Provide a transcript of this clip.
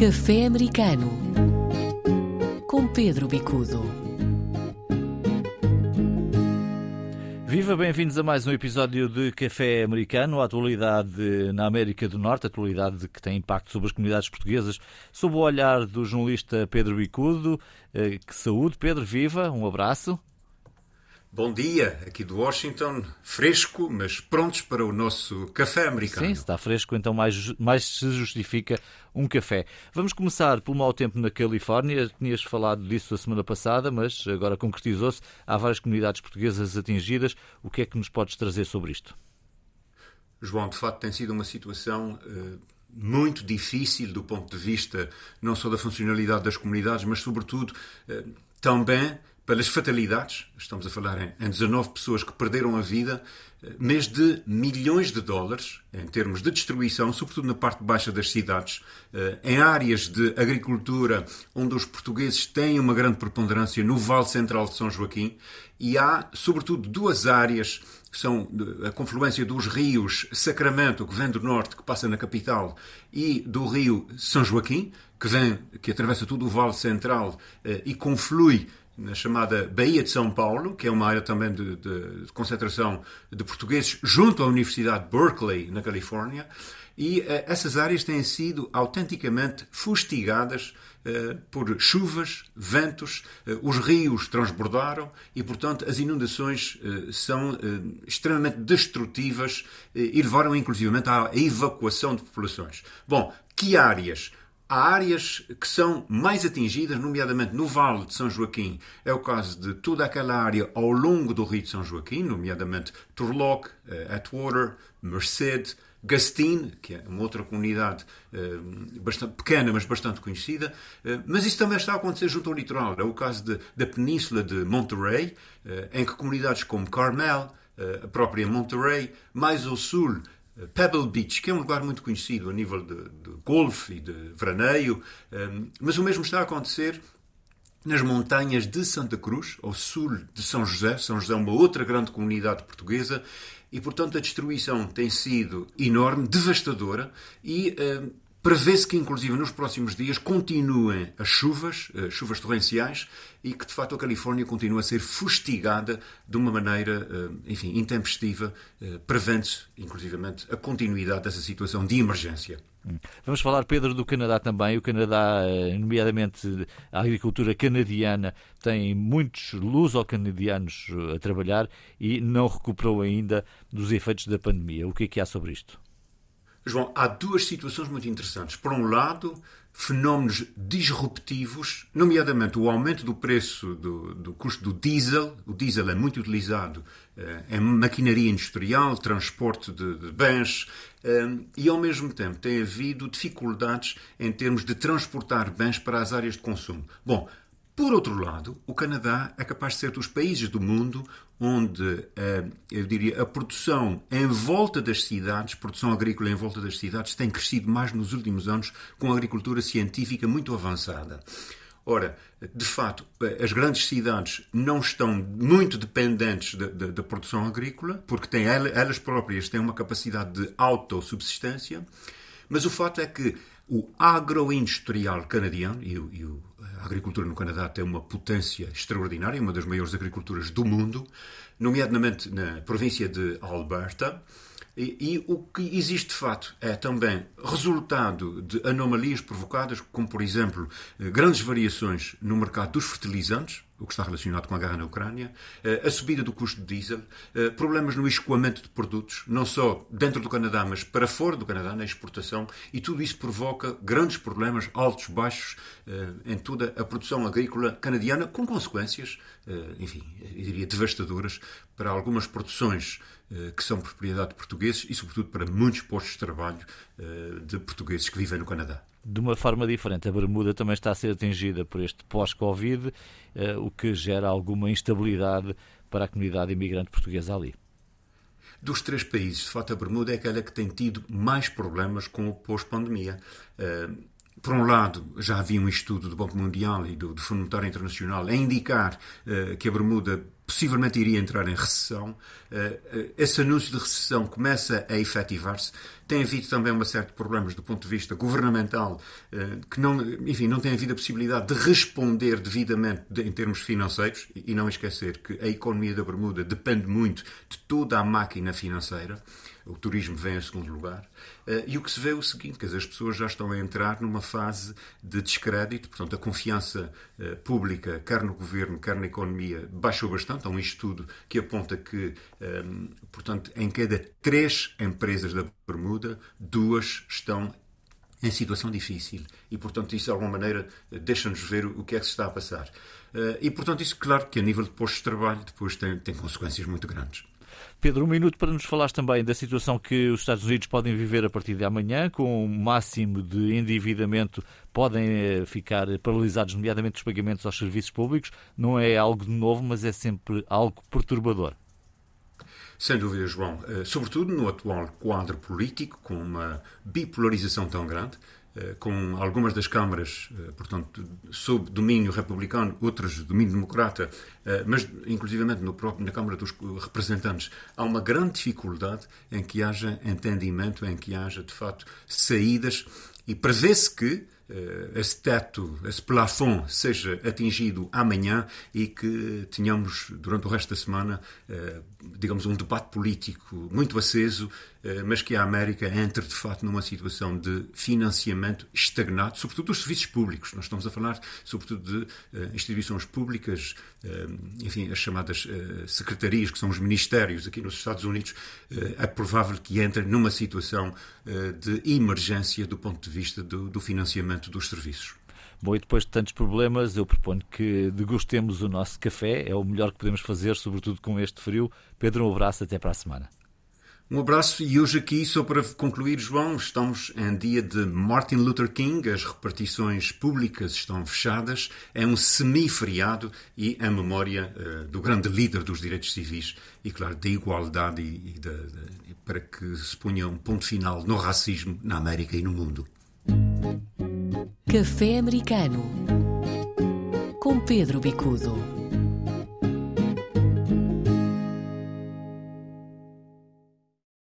Café Americano com Pedro Bicudo. Viva, bem-vindos a mais um episódio de Café Americano, a atualidade na América do Norte, atualidade que tem impacto sobre as comunidades portuguesas, sob o olhar do jornalista Pedro Bicudo. Eh, que saúde, Pedro, viva, um abraço. Bom dia, aqui do Washington, fresco, mas prontos para o nosso café americano. Sim, está fresco, então mais, mais se justifica um café. Vamos começar pelo mau tempo na Califórnia. Tinhas falado disso a semana passada, mas agora concretizou-se. Há várias comunidades portuguesas atingidas. O que é que nos podes trazer sobre isto? João, de facto, tem sido uma situação uh, muito difícil do ponto de vista não só da funcionalidade das comunidades, mas, sobretudo, uh, também pelas fatalidades, estamos a falar em, em 19 pessoas que perderam a vida, eh, mês de milhões de dólares em termos de destruição, sobretudo na parte baixa das cidades, eh, em áreas de agricultura onde os portugueses têm uma grande preponderância no Vale Central de São Joaquim, e há, sobretudo, duas áreas que são a confluência dos rios Sacramento, que vem do norte, que passa na capital, e do rio São Joaquim, que vem, que atravessa todo o Vale Central eh, e conflui na chamada Baía de São Paulo, que é uma área também de, de, de concentração de portugueses, junto à Universidade de Berkeley, na Califórnia. E uh, essas áreas têm sido autenticamente fustigadas uh, por chuvas, ventos, uh, os rios transbordaram e, portanto, as inundações são extremamente destrutivas e levaram, inclusivamente, à evacuação de populações. Bom, que áreas? Há áreas que são mais atingidas, nomeadamente no Vale de São Joaquim. É o caso de toda aquela área ao longo do Rio de São Joaquim, nomeadamente Turlock, uh, Atwater, Merced, Gastine, que é uma outra comunidade uh, bastante pequena, mas bastante conhecida. Uh, mas isso também está a acontecer junto ao litoral. É o caso de, da península de Monterey, em que comunidades como Carmel, a própria Monterey, mais ao sul, Pebble Beach, que é um lugar muito conhecido a nível de, de golfe e de veraneio, um, mas o mesmo está a acontecer nas montanhas de Santa Cruz, ao sul de São José. São José é uma outra grande comunidade portuguesa e, portanto, a destruição tem sido enorme, devastadora e um, Prevê-se que, inclusive, nos próximos dias continuem as chuvas, as chuvas torrenciais, e que, de facto, a Califórnia continue a ser fustigada de uma maneira, eh, enfim, intempestiva, eh, prevendo-se, inclusivamente, a continuidade dessa situação de emergência. Vamos falar, Pedro, do Canadá também. O Canadá, eh, nomeadamente a agricultura canadiana, tem muitos luso-canadianos a trabalhar e não recuperou ainda dos efeitos da pandemia. O que é que há sobre isto? João, há duas situações muito interessantes. Por um lado, fenómenos disruptivos, nomeadamente o aumento do preço do, do custo do diesel. O diesel é muito utilizado eh, em maquinaria industrial, transporte de, de bens, eh, e ao mesmo tempo tem havido dificuldades em termos de transportar bens para as áreas de consumo. Bom, por outro lado, o Canadá é capaz de ser dos países do mundo onde, eh, eu diria, a produção em volta das cidades, produção agrícola em volta das cidades, tem crescido mais nos últimos anos com a agricultura científica muito avançada. Ora, de facto, eh, as grandes cidades não estão muito dependentes da, da, da produção agrícola, porque têm, elas próprias têm uma capacidade de autossubsistência, mas o fato é que o agroindustrial canadiano, e, e a agricultura no Canadá tem uma potência extraordinária, uma das maiores agriculturas do mundo, nomeadamente na província de Alberta. E, e, o que existe de fato é também resultado de anomalias provocadas, como por exemplo grandes variações no mercado dos fertilizantes, o que está relacionado com a guerra na Ucrânia, eh, a subida do custo de diesel, eh, problemas no escoamento de produtos, não só dentro do Canadá, mas para fora do Canadá, na exportação, e tudo isso provoca grandes problemas, altos, baixos, eh, em toda a produção agrícola canadiana, com consequências, enfim, eu diria devastadoras para algumas produções que são propriedade de portugueses e, sobretudo, para muitos postos de trabalho de portugueses que vivem no Canadá de uma forma diferente. A Bermuda também está a ser atingida por este pós-Covid, eh, o que gera alguma instabilidade para a comunidade imigrante portuguesa ali. Dos três países, de facto, a Bermuda é aquela que tem tido mais problemas com o pós-pandemia. Eh, por um lado, já havia um estudo do Banco Mundial e do, do Fundo Monetário Internacional a indicar que a Bermuda possivelmente iria entrar em recessão. Uh, esse anúncio de recessão começa a efetivar-se. Tem havido também uma série de problemas do ponto de vista governamental, uh, que não, enfim, não tem havido a possibilidade de responder devidamente de, em termos financeiros. E não esquecer que a economia da Bermuda depende muito de toda a máquina financeira o turismo vem em segundo lugar. Eh, e o que se vê é o seguinte, as pessoas já estão a entrar numa fase de descrédito, portanto a confiança eh, pública, quer no governo, quer na economia, baixou bastante. Há um estudo que aponta que, eh, portanto, em cada três empresas da Bermuda, duas estão em situação difícil. E, portanto, isso de alguma maneira deixa-nos ver o que é que se está a passar. E, portanto, isso, claro, que a nível de postos de trabalho, depois tem, tem consequências muito grandes. Pedro, um minuto para nos falar também da situação que os Estados Unidos podem viver a partir de amanhã, com um máximo de endividamento, podem eh, ficar paralisados, nomeadamente os pagamentos aos serviços públicos. Não é algo de novo, mas é sempre algo perturbador. Sem dúvida, João. Eh, sobretudo no atual quadro político, com uma bipolarização tão grande, com algumas das câmaras, eh, portanto, sob domínio republicano, outras domínio democrata, eh, mas inclusivamente no próprio, na Câmara dos Representantes, há uma grande dificuldade em que haja entendimento, em que haja, de facto, saídas, e prevê-se que esse teto, esse plafond seja atingido amanhã e que tenhamos, durante o resto da semana, digamos, um debate político muito aceso eh, mas que a América entre de facto numa situação de financiamento estagnado, sobretudo dos serviços públicos. Nós estamos a falar sobretudo de uh, instituições públicas, uh, enfim, as chamadas uh, secretarias, que são os ministérios aqui nos Estados Unidos. é provável que entre numa situação de emergência do ponto de vista do, do financiamento dos serviços. Bom, e depois de tantos problemas, eu proponho que degustemos o nosso café. É o melhor que podemos fazer, sobretudo com este frio. Pedro, um abraço, até para a semana. Um abraço e hoje aqui, só para concluir, João, estamos em dia de Martin Luther King, as repartições públicas estão fechadas, é um semi-feriado e em memória uh, do grande líder dos direitos civis e, claro, da igualdade e, e, de, para que se ponha um ponto final no racismo na América e no mundo. Café Americano com Pedro Bicudo.